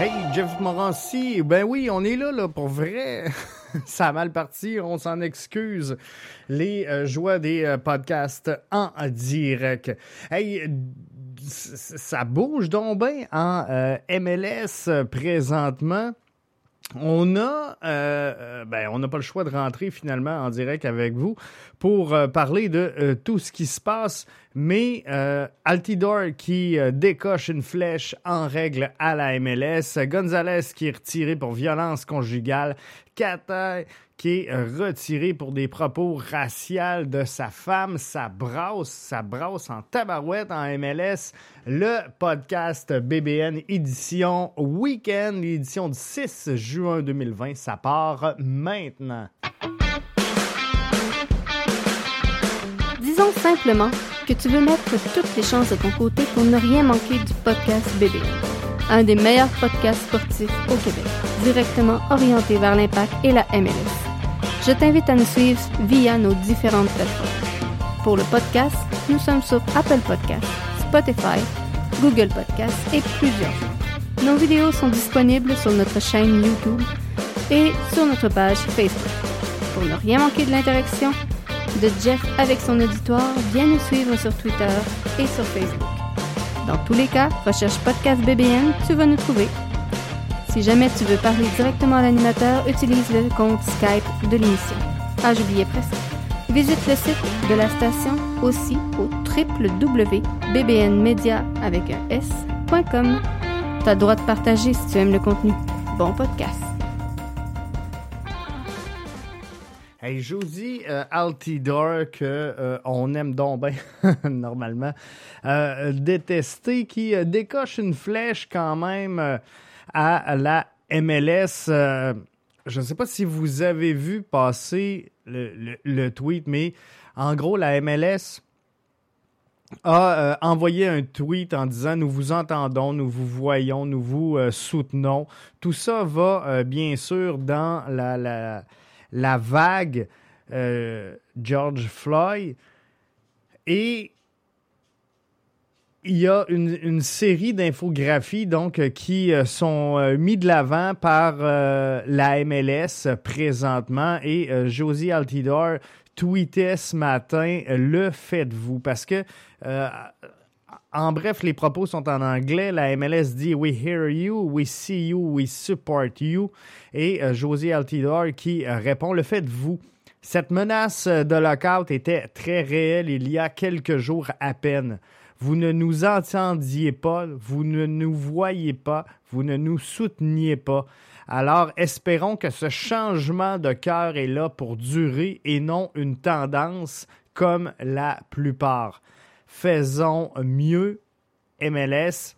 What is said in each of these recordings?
Hey, Jeff Morancy, ben oui, on est là, là, pour vrai. Ça a mal parti, on s'en excuse. Les euh, joies des euh, podcasts en direct. Hey, ça bouge donc bien en euh, MLS présentement. On a, euh, ben, on n'a pas le choix de rentrer finalement en direct avec vous pour euh, parler de euh, tout ce qui se passe, mais Altidor qui décoche une flèche en règle à la MLS, Gonzalez qui est retiré pour violence conjugale, Kata qui est retiré pour des propos raciaux de sa femme, ça brasse, ça brasse en tabarouette en MLS. Le podcast BBN édition week-end, l'édition du 6 juin 2020, ça part maintenant. Disons simplement que tu veux mettre toutes les chances de ton côté pour ne rien manquer du podcast BBN, un des meilleurs podcasts sportifs au Québec, directement orienté vers l'impact et la MLS je t'invite à nous suivre via nos différentes plateformes. Pour le podcast, nous sommes sur Apple Podcasts, Spotify, Google Podcasts et plusieurs. Nos vidéos sont disponibles sur notre chaîne YouTube et sur notre page Facebook. Pour ne rien manquer de l'interaction de Jeff avec son auditoire, viens nous suivre sur Twitter et sur Facebook. Dans tous les cas, recherche Podcast BBN, tu vas nous trouver si jamais tu veux parler directement à l'animateur, utilise le compte Skype de l'émission. Ah, j'oubliais presque. Visite le site de la station aussi au www.bbnmedia avec un s.com. T'as le droit de partager si tu aimes le contenu. Bon podcast. Hey, Josie euh, Altidor, que euh, on aime donc normalement, euh, détester, qui décoche une flèche quand même à la MLS. Euh, je ne sais pas si vous avez vu passer le, le, tweet, mais en gros, la MLS a euh, envoyé un tweet en disant nous vous entendons, nous vous voyons, nous vous euh, soutenons. Tout ça va bien sûr dans la, la, la vague George Floyd. Et il y a une, série d'infographies donc qui sont euh, mis de l'avant par euh, la MLS présentement et euh, Josie Altidor tweetait ce matin le faites-vous parce que en bref, les propos sont en anglais. La MLS dit We hear you, we see you, we support you. Et Josie Altidor qui répond Le faites-vous. Cette menace de lockout était très réelle il y a quelques jours à peine. Vous ne nous entendiez pas, vous ne nous voyez pas, vous ne nous souteniez pas. Alors, espérons que ce changement de cœur est là pour durer et non une tendance comme la plupart. Faisons mieux, MLS.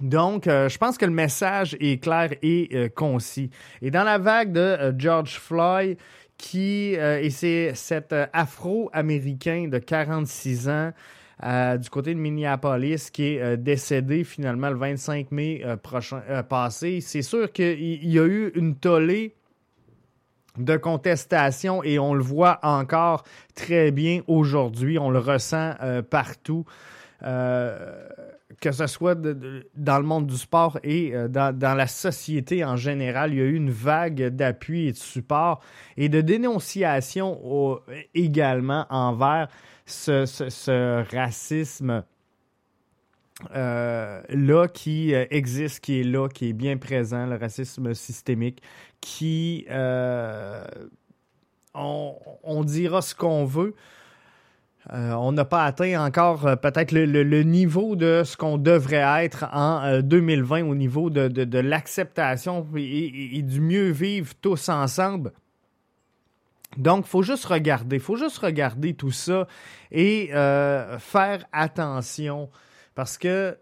Donc, euh, je pense que le message est clair et euh, concis. Et dans la vague de euh, George Floyd, qui et c'est cet Afro-Américain de 46 ans du côté de Minneapolis qui est décédé finalement le 25 mai prochain passé. C'est sûr qu'il y a eu une tollée de contestation et on le voit encore très bien aujourd'hui. On le ressent partout. que ce soit dans le monde du sport et dans, la société en général, il y a eu une vague d'appui et de support et de dénonciation également envers ce, ce, racisme euh, là qui existe, qui est là, qui est bien présent, le racisme systémique, qui euh, on, on, dira ce qu'on veut. Euh, on n'a pas atteint encore euh, peut-être le, le, niveau de ce qu'on devrait être en 2020 au niveau de, de, l'acceptation et, du mieux vivre tous ensemble. Donc, faut juste regarder, faut juste regarder tout ça et faire attention parce que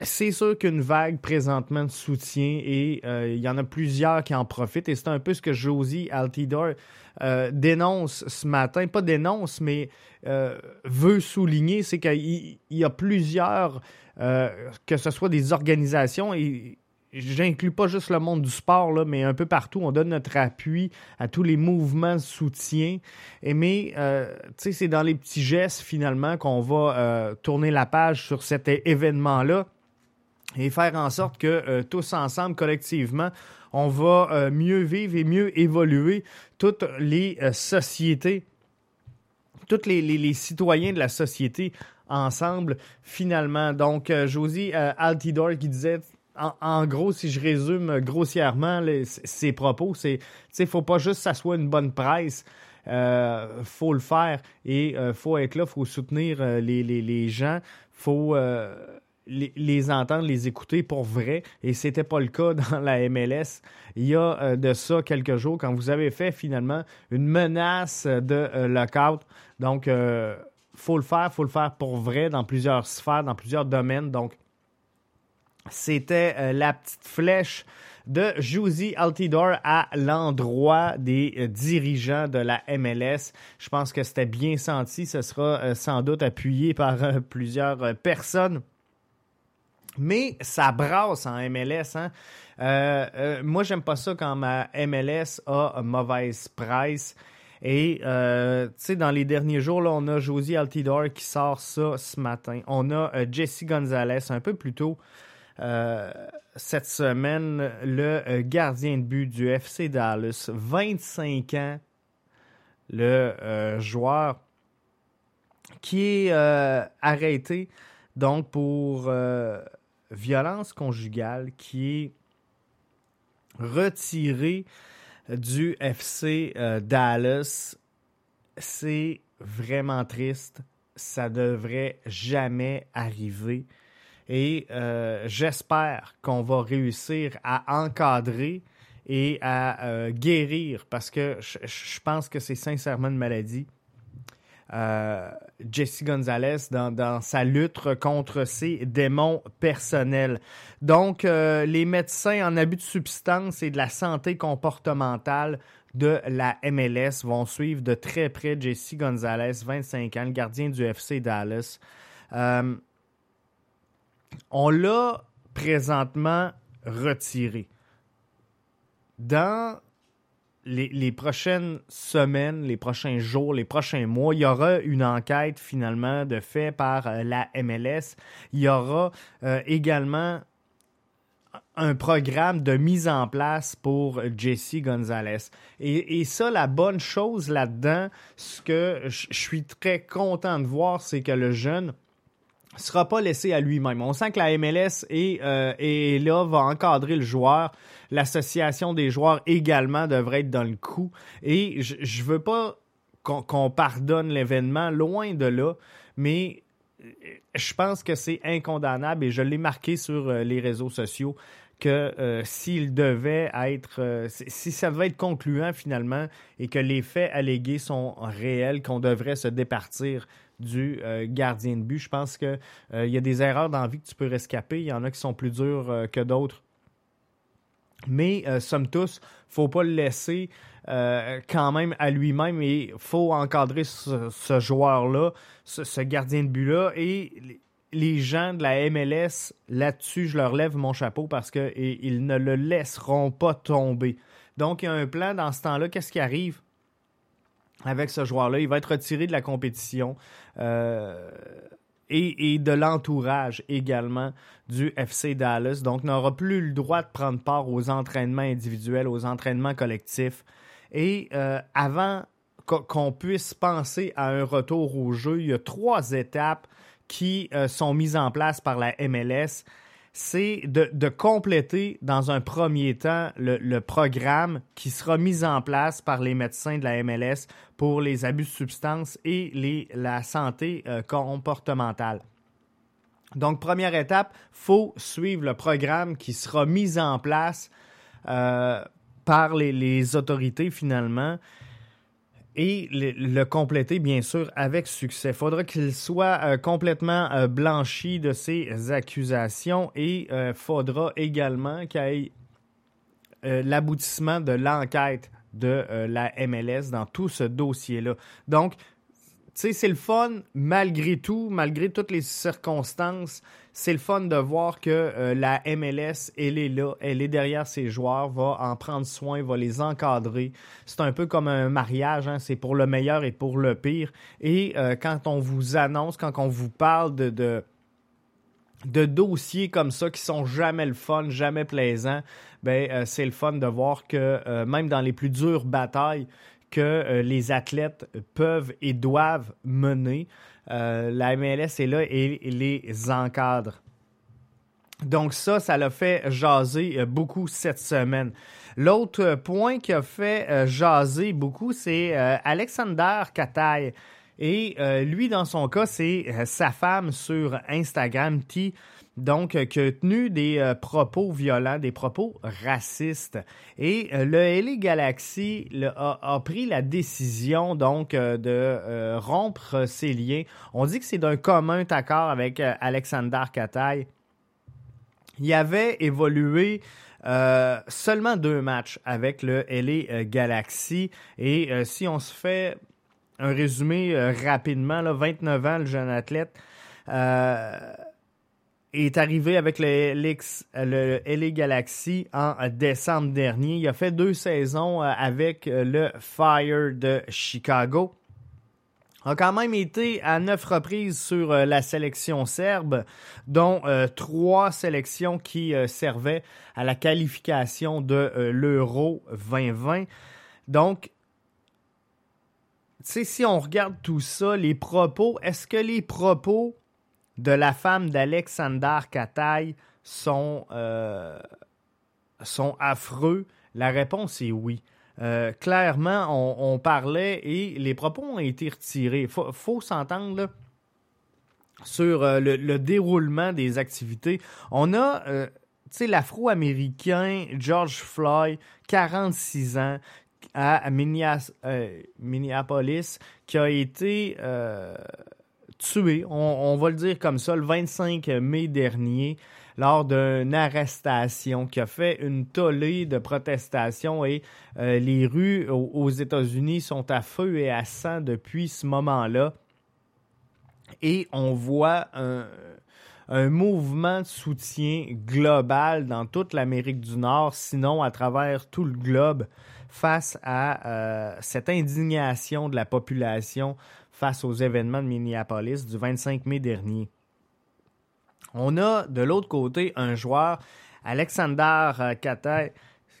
c'est sûr qu'une vague présentement de soutien et euh, il y en a plusieurs qui en profitent et c'est un peu ce que Josie Altidor euh, dénonce ce matin, pas dénonce mais euh, veut souligner, c'est qu'il y a plusieurs, que ce soit des organisations et j'inclus pas juste le monde du sport, là, mais un peu partout, on donne notre appui à tous les mouvements de soutien. Mais, euh, tu sais, c'est dans les petits gestes, finalement, qu'on va euh, tourner la page sur cet événement-là et faire en sorte que euh, tous ensemble, collectivement, on va mieux vivre et mieux évoluer toutes les sociétés, tous les, les, citoyens de la société ensemble, finalement. Donc, Josie Altidor qui disait en, gros, si je résume grossièrement ses propos, c'est, tu faut pas juste que ça soit une bonne presse. Euh, faut le faire et euh, faut être là, faut soutenir euh, les, les, les, gens, faut euh, les, les, entendre, les écouter pour vrai. Et c'était pas le cas dans la MLS. Il y a de ça quelques jours quand vous avez fait finalement une menace de lockout. Donc, faut le faire, faut le faire pour vrai dans plusieurs sphères, dans plusieurs domaines. Donc, c'était euh, la petite flèche de Josie Altidor à l'endroit des euh, dirigeants de la MLS. Je pense que c'était bien senti. Ce sera euh, sans doute appuyé par plusieurs personnes. Mais ça brasse en MLS. Hein? moi, j'aime pas ça quand ma MLS a mauvaise presse. Et, tu sais, dans les derniers jours, on a Josie Altidor qui sort ça ce matin. On a Jesse Gonzalez un peu plus tôt euh, cette semaine, le euh, gardien de but du FC Dallas, 25 ans, le euh, joueur qui est arrêté donc pour violence conjugale, qui est retiré du FC Dallas. C'est vraiment triste. Ça devrait jamais arriver. Et euh, j'espère qu'on va réussir à encadrer et à euh, guérir parce que je, pense que c'est sincèrement une maladie. Euh, Jesse Gonzalez dans, sa lutte contre ses démons personnels. Donc, les médecins en abus de substances et de la santé comportementale de la MLS vont suivre de très près Jesse Gonzalez, 25 ans, le gardien du FC Dallas on l'a présentement retiré. Dans les, prochaines semaines, les prochains jours, les prochains mois, il y aura une enquête finalement de fait par euh, la MLS. Il y aura euh, également un programme de mise en place pour Jesse Gonzalez. Et, et ça, la bonne chose là-dedans, ce que je suis très content de voir, c'est que le jeune sera pas laissé à lui-même. On sent que la MLS est, euh, est, là, va encadrer le joueur. L'association des joueurs également devrait être dans le coup. Et je, je veux pas qu'on pardonne l'événement, loin de là, mais euh, je pense que c'est incondamnable et je l'ai marqué sur euh, les réseaux sociaux que s'il devait être, si ça devait être concluant finalement et que les faits allégués sont réels, qu'on devrait se départir du gardien de but. Je pense qu'il il y a des erreurs dans que tu peux rescaper. Il y en a qui sont plus dures que d'autres. Mais somme tous, faut pas le laisser euh, quand même à lui-même et il faut encadrer ce, joueur-là, ce, gardien de but-là. Et les gens de la MLS, là-dessus, je leur lève mon chapeau parce qu'ils ne le laisseront pas tomber. Donc, il y a un plan dans ce temps-là. Qu'est-ce qui arrive? Avec ce joueur-là. Il va être retiré de la compétition euh, et, de l'entourage également du FC Dallas. Donc, n'aura plus le droit de prendre part aux entraînements individuels, aux entraînements collectifs. Et euh, avant qu'on puisse penser à un retour au jeu, il y a trois étapes qui euh, sont mises en place par la MLS. C'est de, compléter dans un premier temps le, programme qui sera mis en place par les médecins de la MLS pour les abus de substances et la santé euh, comportementale. Donc, première étape, faut suivre le programme qui sera mis en place par les, autorités finalement et le, compléter, bien sûr, avec succès. Faudra qu'il soit euh, complètement euh, blanchi de ces accusations et euh, faudra également qu'il y ait l'aboutissement de l'enquête de la MLS dans tout ce dossier-là. Donc, sais, c'est le fun, malgré tout, malgré toutes les circonstances, c'est le fun de voir que euh, la MLS, elle est là, elle est derrière ses joueurs, va en prendre soin, va les encadrer. C'est un peu comme un mariage, hein, c'est pour le meilleur et pour le pire. Et euh, quand on vous annonce, quand on vous parle de, de dossiers comme ça qui sont jamais le fun, jamais plaisants, ben euh, c'est le fun de voir que même dans les plus dures batailles, que euh, les athlètes peuvent et doivent mener. Euh, la MLS est là et, les encadre. Donc ça, ça l'a fait jaser euh, beaucoup cette semaine. L'autre point qui a fait jaser beaucoup, c'est Alexander Kataï. Et lui, dans son cas, c'est sa femme sur Instagram, T, donc, euh, qui a tenu des euh, propos violents, des propos racistes. Et euh, le LA Galaxy a, pris la décision donc de rompre ses liens. On dit que c'est d'un commun accord avec Alexander Kataï. Il avait évolué seulement deux matchs avec le LA Galaxy. Et si on se fait un résumé rapidement, là, 29 ans, le jeune athlète est arrivé avec le, le LA Galaxy en décembre dernier. Il a fait deux saisons euh, avec euh, le Fire de Chicago. A quand même été à neuf reprises sur euh, la sélection serbe, dont trois sélections qui servaient à la qualification de l'Euro 2020. Donc, si on regarde tout ça, les propos, est-ce que les propos de la femme d'Alexander Kataï sont, euh, sont affreux? La réponse est oui. Euh, clairement, on, parlait et les propos ont été retirés. Il faut, s'entendre sur euh, le, déroulement des activités. On a, sais, l'Afro-Américain George Floyd, 46 ans, à Minneapolis, qui a été tué, on, va le dire comme ça, le 25 mai dernier, lors d'une arrestation qui a fait une tollée de protestations et euh, les rues aux, États-Unis sont à feu et à sang depuis ce moment-là. Et on voit un, mouvement de soutien global dans toute l'Amérique du Nord, sinon à travers tout le globe, face à euh, cette indignation de la population face aux événements de Minneapolis du 25 mai dernier. On a de l'autre côté un joueur, Alexander euh, Kata,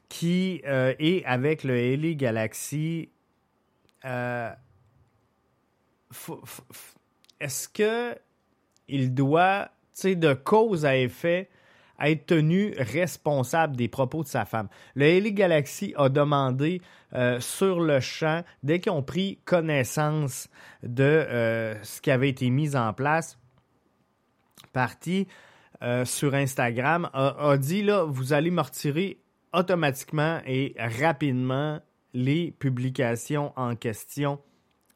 qui euh, est avec le LA Galaxy. Est-ce que il doit, de cause à effet, être tenu responsable des propos de sa femme. Le LA Galaxy a demandé euh, sur le champ, dès qu'ils ont pris connaissance de euh, ce qui avait été mis en place, parti, sur Instagram a, dit là, vous allez me retirer automatiquement et rapidement les publications en question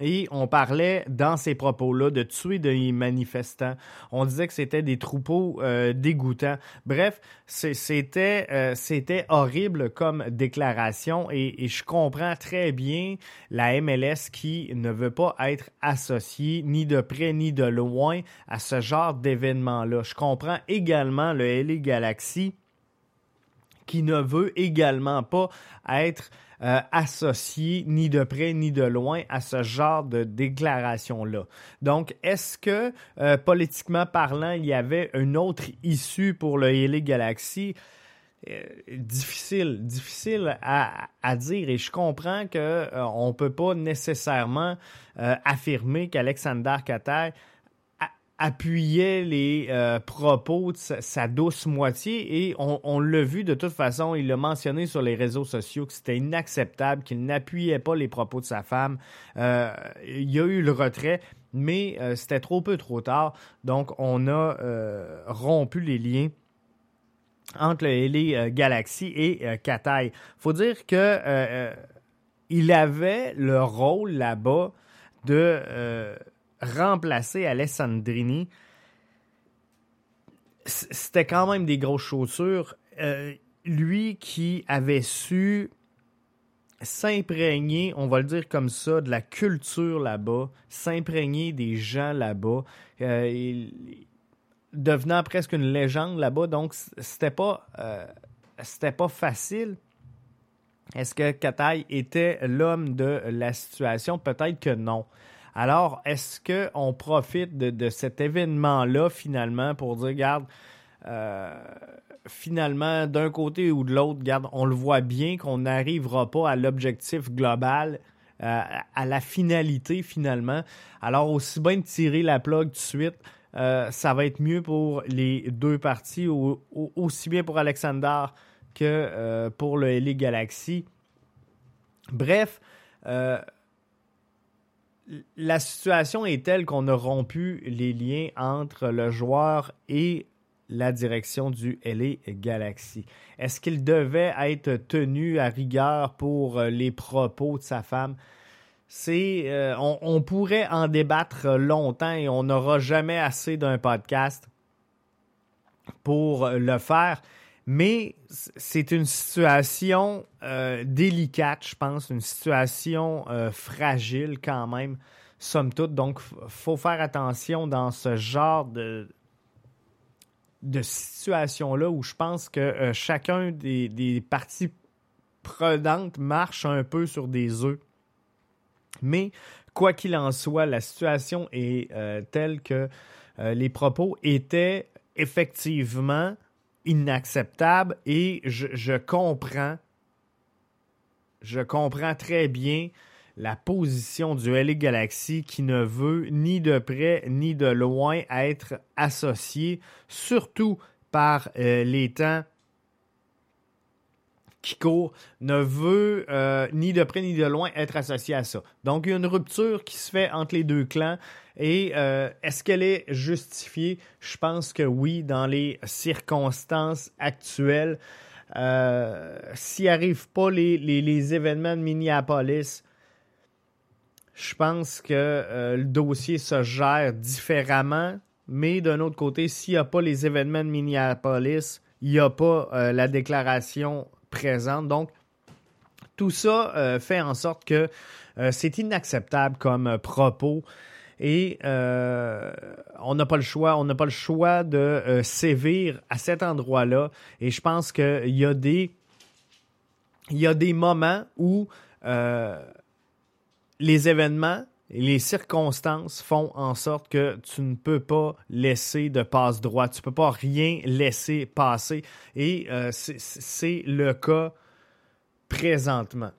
et on parlait dans ces propos-là de tuer des manifestants. On disait que c'était des troupeaux euh, dégoûtants. Bref, c'était euh, c'était horrible comme déclaration et, et, je comprends très bien la MLS qui ne veut pas être associée ni de près ni de loin à ce genre d'événement-là. Je comprends également le LA Galaxy qui ne veut également pas être euh, associé ni de près ni de loin à ce genre de déclaration-là. Donc, est-ce que euh, politiquement parlant, il y avait une autre issue pour le Hélé Galaxy? Euh, difficile, difficile à, à, dire. Et je comprends qu'on euh, ne peut pas nécessairement euh, affirmer qu'Alexander Katai appuyait les euh, propos de sa, douce moitié et on, l'a vu de toute façon, il l'a mentionné sur les réseaux sociaux que c'était inacceptable, qu'il n'appuyait pas les propos de sa femme. Euh, il y a eu le retrait, mais euh, c'était trop peu trop tard, donc on a rompu les liens entre les Galaxy et Kataï. faut dire que il avait le rôle là-bas de remplacer Alessandrini, c'était quand même des grosses chaussures. Euh, lui qui avait su s'imprégner, on va le dire comme ça, de la culture là-bas, s'imprégner des gens là-bas, euh, devenant presque une légende là-bas. Donc, c'était pas, euh, c'était pas facile. Est-ce que Kataï était l'homme de la situation? Peut-être que non. Alors, est-ce qu'on profite de, cet événement-là finalement pour dire, regarde, euh, finalement, d'un côté ou de l'autre, regarde, on le voit bien qu'on n'arrivera pas à l'objectif global, euh, à la finalité finalement. Alors, aussi bien de tirer la plug tout de suite. Euh, ça va être mieux pour les deux parties, aussi bien pour Alexander que pour le LA Galaxy. Bref, la situation est telle qu'on a rompu les liens entre le joueur et la direction du LA Galaxy. Est-ce qu'il devait être tenu à rigueur pour euh, les propos de sa femme? C'est, euh, on, pourrait en débattre longtemps et on n'aura jamais assez d'un podcast pour le faire. Mais c'est une situation euh, délicate, je pense, une situation euh, fragile quand même, somme toute. Donc, faut faire attention dans ce genre de, de situation-là où je pense que euh, chacun des, des, parties prenantes marche un peu sur des œufs. Mais, quoi qu'il en soit, la situation est telle que les propos étaient effectivement inacceptable et je, comprends, je comprends très bien la position du LA Galaxy qui ne veut ni de près ni de loin être associé, surtout par euh, les temps court ne veut euh, ni de près ni de loin être associé à ça. Donc, il y a une rupture qui se fait entre les deux clans. Et euh, est-ce qu'elle est justifiée? Je pense que oui, dans les circonstances actuelles. Euh, S'il arrive pas les, les, événements de Minneapolis, je pense que euh, le dossier se gère différemment. Mais d'un autre côté, s'il n'y a pas les événements de Minneapolis, il n'y a pas la déclaration présente. Donc, tout ça euh, fait en sorte que euh, c'est inacceptable comme euh, propos et on n'a pas le choix, on n'a pas le choix de sévir à cet endroit-là. Et je pense qu'il y a des, il y a des moments où les événements les circonstances font en sorte que tu ne peux pas laisser de passe droit. Tu ne peux pas rien laisser passer. Et euh, c'est le cas présentement.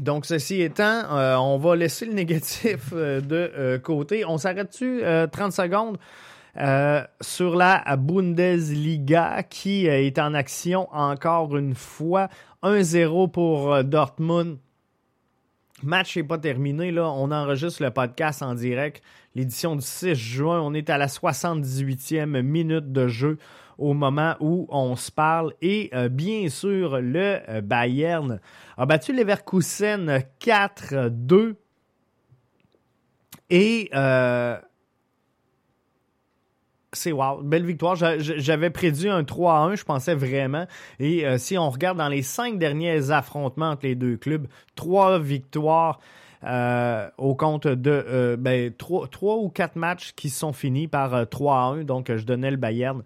Donc, ceci étant, euh, on va laisser le négatif euh, de côté. On s'arrête-tu 30 secondes sur la Bundesliga qui est en action encore une fois. 1-0 pour Dortmund Match n'est pas terminé. Là. On enregistre le podcast en direct. L'édition du 6 juin. On est à la 78e minute de jeu au moment où on se parle. Et euh, bien sûr, le euh, Bayern a battu Leverkusen 4-2. Et euh, c'est wow, belle victoire. J'avais prédit un 3 1, je pensais vraiment. Et euh, si on regarde dans les cinq derniers affrontements entre les deux clubs, trois victoires euh, au compte de euh, ben, trois, ou quatre matchs qui sont finis par 3 à 1. Donc, je donnais le Bayern.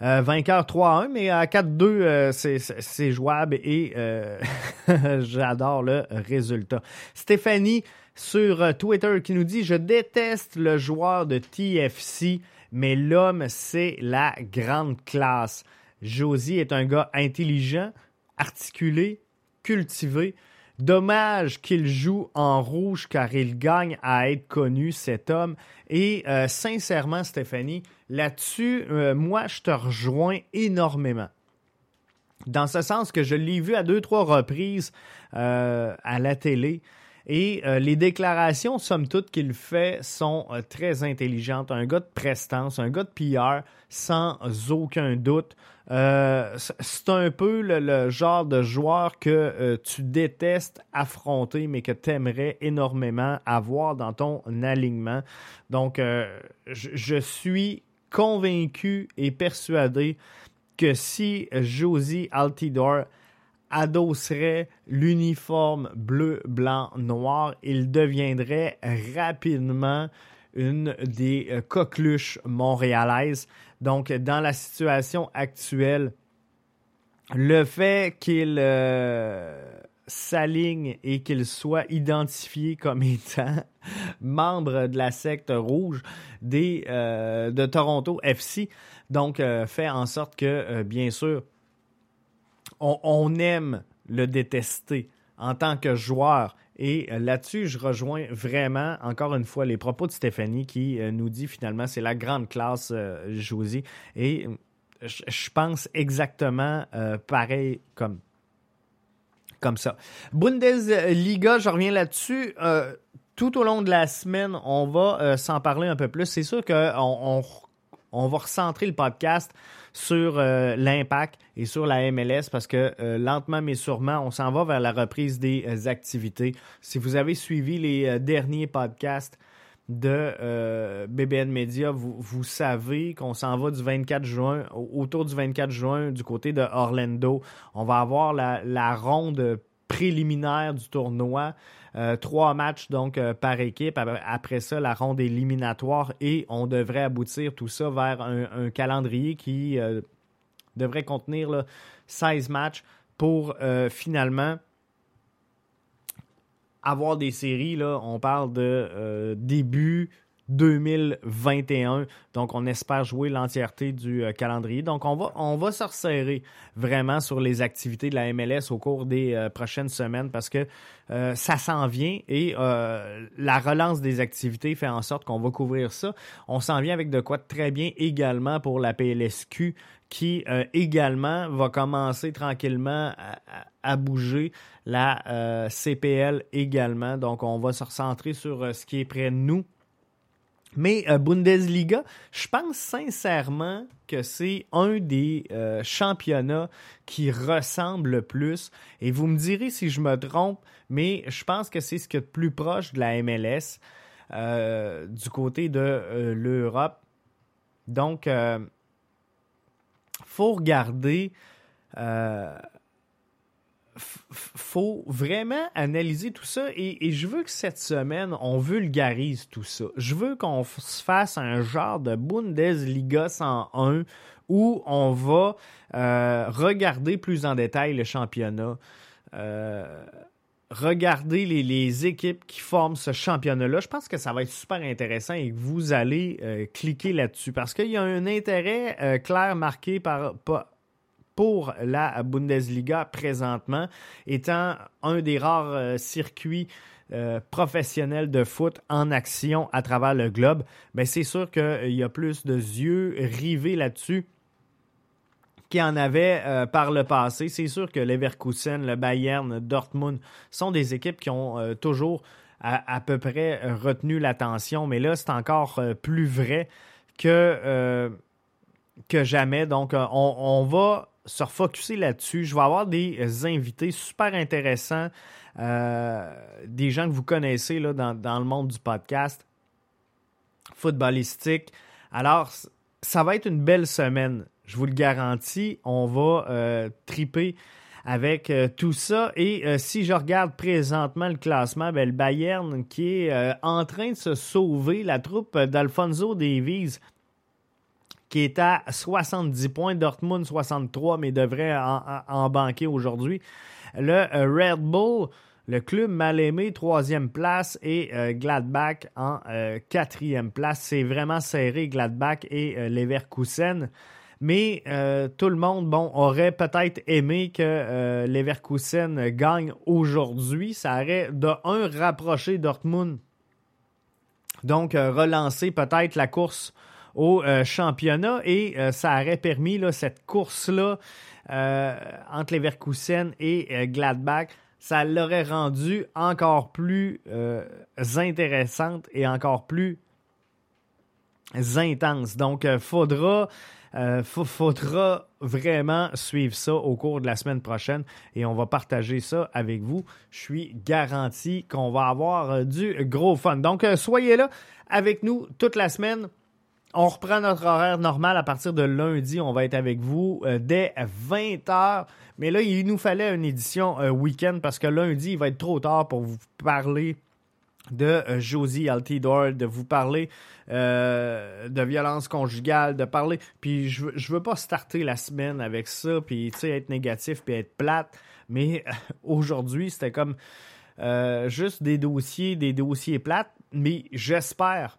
vainqueur 3 à 1, mais à 4-2, c'est jouable et j'adore le résultat. Stéphanie sur Twitter qui nous dit Je déteste le joueur de TFC mais l'homme, c'est la grande classe. Josie est un gars intelligent, articulé, cultivé. Dommage qu'il joue en rouge car il gagne à être connu, cet homme. Et euh, sincèrement, Stéphanie, là-dessus, euh, moi, je te rejoins énormément. Dans ce sens que je l'ai vu à deux, trois reprises euh, à la télé. Et euh, les déclarations, somme toute, qu'il fait sont euh, très intelligentes. Un gars de prestance, un gars de PR, sans aucun doute. Euh, c'est un peu le, genre de joueur que tu détestes affronter, mais que tu aimerais énormément avoir dans ton alignement. Donc, je suis convaincu et persuadé que si Josie Altidore adosserait l'uniforme bleu, blanc, noir, il deviendrait rapidement une des euh, coqueluches montréalaises. Donc, dans la situation actuelle, le fait qu'il euh, s'aligne et qu'il soit identifié comme étant membre de la secte rouge euh, de Toronto FC, donc fait en sorte que, bien sûr, on, aime le détester en tant que joueur. Et euh, là-dessus, je rejoins vraiment, encore une fois, les propos de Stéphanie qui euh, nous dit finalement c'est la grande classe euh, Josie. Et je pense exactement pareil comme, ça. Bundesliga, je reviens là-dessus. tout au long de la semaine, on va s'en parler un peu plus. C'est sûr qu'on on, on va recentrer le podcast sur euh, l'impact et sur la MLS parce que euh, lentement mais sûrement, on s'en va vers la reprise des euh, activités. Si vous avez suivi les derniers podcasts de BBN Media, vous, savez qu'on s'en va du 24 juin, autour du 24 juin du côté de Orlando. On va avoir la, la ronde préliminaire du tournoi. Euh, trois matchs donc euh, par équipe. Après ça, la ronde éliminatoire et on devrait aboutir tout ça vers un, calendrier qui euh, devrait contenir 16 matchs pour finalement avoir des séries. Là, on parle de début 2021. Donc, on espère jouer l'entièreté du euh, calendrier. Donc, on va, on se resserrer vraiment sur les activités de la MLS au cours des euh, prochaines semaines parce que euh, ça s'en vient et la relance des activités fait en sorte qu'on va couvrir ça. On s'en vient avec de quoi très bien également pour la PLSQ qui également va commencer tranquillement à, à bouger la CPL également. Donc, on va se recentrer sur ce qui est près de nous mais euh, Bundesliga, je pense sincèrement que c'est un des euh, championnats qui ressemble le plus. Et vous me direz si je me trompe, mais je pense que c'est ce qui est le plus proche de la MLS euh, du côté de l'Europe. Donc, il faut regarder faut vraiment analyser tout ça et, je veux que cette semaine, on vulgarise tout ça. Je veux qu'on se fasse un genre de Bundesliga 101 où on va euh, regarder plus en détail le championnat. Euh, regarder les, équipes qui forment ce championnat-là. Je pense que ça va être super intéressant et que vous allez euh, cliquer là-dessus parce qu'il y a un intérêt clair marqué par, pour la Bundesliga présentement, étant un des rares euh, circuits euh, professionnels de foot en action à travers le globe, ben c'est sûr qu'il y a plus de yeux rivés là-dessus qui en avait par le passé. C'est sûr que Leverkusen, le Bayern, Dortmund sont des équipes qui ont toujours à, peu près retenu l'attention, mais là, c'est encore plus vrai que, que jamais. Donc, on, on va se refocuser là-dessus. Je vais avoir des invités super intéressants, euh, des gens que vous connaissez là, dans, le monde du podcast footballistique. Alors, ça va être une belle semaine, je vous le garantis. On va euh, triper avec euh, tout ça. Et si je regarde présentement le classement, ben, le Bayern qui est en train de se sauver, la troupe d'Alfonso Davies qui est à 70 points, Dortmund 63, mais devrait en, banquer aujourd'hui. Le euh, Red Bull, le club mal aimé, troisième place, et euh, Gladbach en euh, quatrième place. C'est vraiment serré, Gladbach et Leverkusen. Mais tout le monde, bon, aurait peut-être aimé que Leverkusen gagne aujourd'hui. Ça aurait de un rapproché Dortmund. Donc, relancer peut-être la course au euh, championnat et euh, ça aurait permis cette course-là euh, entre Leverkusen et Gladbach. Ça l'aurait rendu encore plus intéressante et encore plus intense. Donc, il faudra faudra vraiment suivre ça au cours de la semaine prochaine et on va partager ça avec vous. Je suis garanti qu'on va avoir du gros fun. Donc, soyez là avec nous toute la semaine. On reprend notre horaire normal à partir de lundi. On va être avec vous euh, dès 20h. Mais là, il nous fallait une édition euh, week-end parce que lundi, il va être trop tard pour vous parler de euh, Josie Altidor, de vous parler de violence conjugale, de parler. Puis je, je veux pas starter la semaine avec ça, puis être négatif, puis être plate. Mais aujourd'hui, c'était comme juste des dossiers, des dossiers plates. Mais j'espère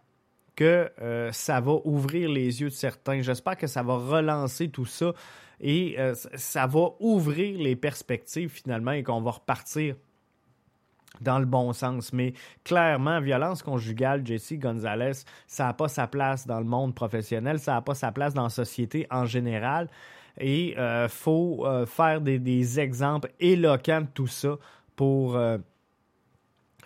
que euh, ça va ouvrir les yeux de certains. J'espère que ça va relancer tout ça et euh, ça va ouvrir les perspectives finalement et qu'on va repartir dans le bon sens. Mais clairement, violence conjugale, Jesse Gonzalez, ça n'a pas sa place dans le monde professionnel, ça n'a pas sa place dans la société en général. Et il euh, faut faire des, des, exemples éloquents de tout ça pour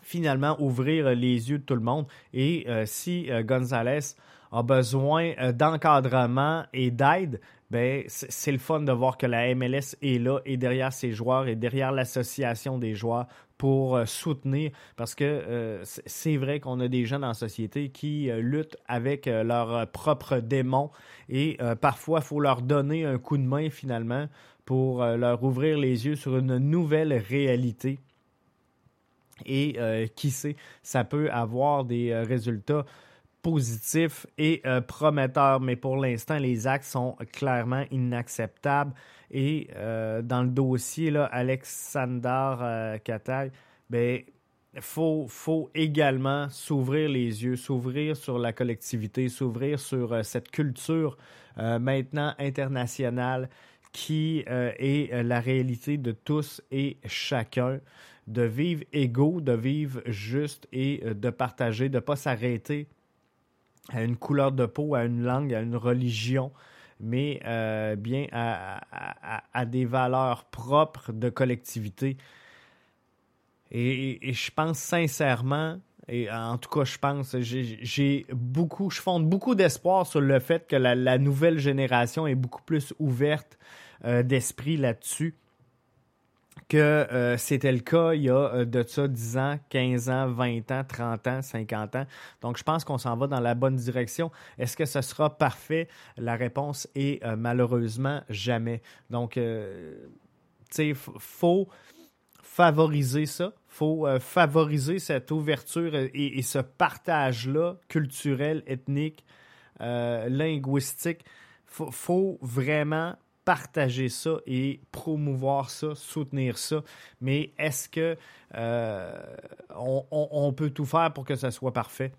finalement ouvrir les yeux de tout le monde. Et euh, si euh, Gonzalez a besoin euh, d'encadrement et d'aide, ben, c'est le fun de voir que la MLS est là et derrière ses joueurs et derrière l'association des joueurs pour soutenir parce que c'est vrai qu'on a des gens dans la société qui luttent avec leurs propres démons et parfois il faut leur donner un coup de main finalement pour leur ouvrir les yeux sur une nouvelle réalité et euh, qui sait, ça peut avoir des euh, résultats positifs et euh, prometteurs, mais pour l'instant, les actes sont clairement inacceptables. Et dans le dossier, là, Alexander Katay, ben, faut, faut également s'ouvrir les yeux, s'ouvrir sur la collectivité, s'ouvrir sur cette culture maintenant internationale qui est la réalité de tous et chacun de vivre égaux, de vivre juste et euh, de partager, de ne pas s'arrêter à une couleur de peau, à une langue, à une religion, mais euh, bien à, des valeurs propres de collectivité. Et, je pense sincèrement, et en tout cas, je pense, j'ai beaucoup, je fonde beaucoup d'espoir sur le fait que la, nouvelle génération est beaucoup plus ouverte euh, d'esprit là-dessus que euh, c'était le cas il y a euh, de ça 10 ans, 15 ans, 20 ans, 30 ans, 50 ans. Donc, je pense qu'on s'en va dans la bonne direction. Est-ce que ce sera parfait? La réponse est euh, malheureusement jamais. Donc, tu sais, il faut favoriser ça. Il faut favoriser cette ouverture et, ce partage-là, culturel, ethnique, linguistique. Il faut vraiment partager ça et promouvoir ça, soutenir ça. Mais est-ce que euh, on, peut tout faire pour que ça soit parfait?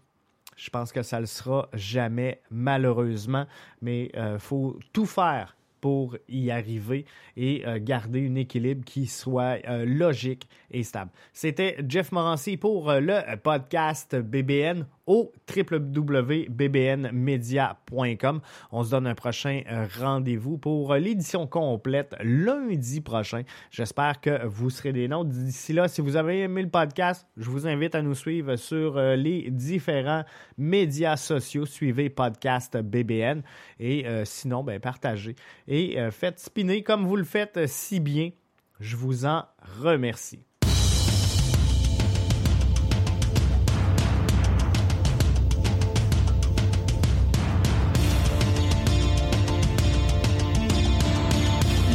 Je pense que ça ne le sera jamais, malheureusement. Mais il euh, faut tout faire pour y arriver et euh, garder un équilibre qui soit logique et stable. C'était Jeff Morancy pour le podcast BBN. au www.bbnmedia.com. On se donne un prochain euh, rendez-vous pour l'édition complète lundi prochain. J'espère que vous serez des nôtres. D'ici là, si vous avez aimé le podcast, je vous invite à nous suivre sur euh, les différents médias sociaux. Suivez Podcast BBN et euh, sinon, ben, partagez et faites spinner comme vous le faites si bien. Je vous en remercie.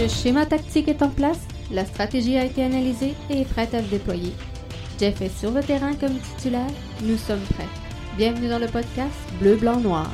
Le schéma tactique est en place, la stratégie a été analysée et est prête à se déployer. Jeff est sur le terrain comme titulaire, nous sommes prêts. Bienvenue dans le podcast Bleu, Blanc, Noir.